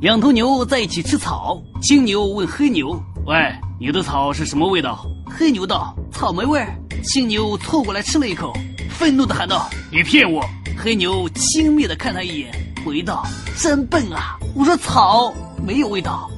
两头牛在一起吃草，青牛问黑牛：“喂，你的草是什么味道？”黑牛道：“草莓味儿。”青牛凑过来吃了一口，愤怒的喊道：“你骗我！”黑牛轻蔑的看他一眼，回道：“真笨啊！我说草没有味道，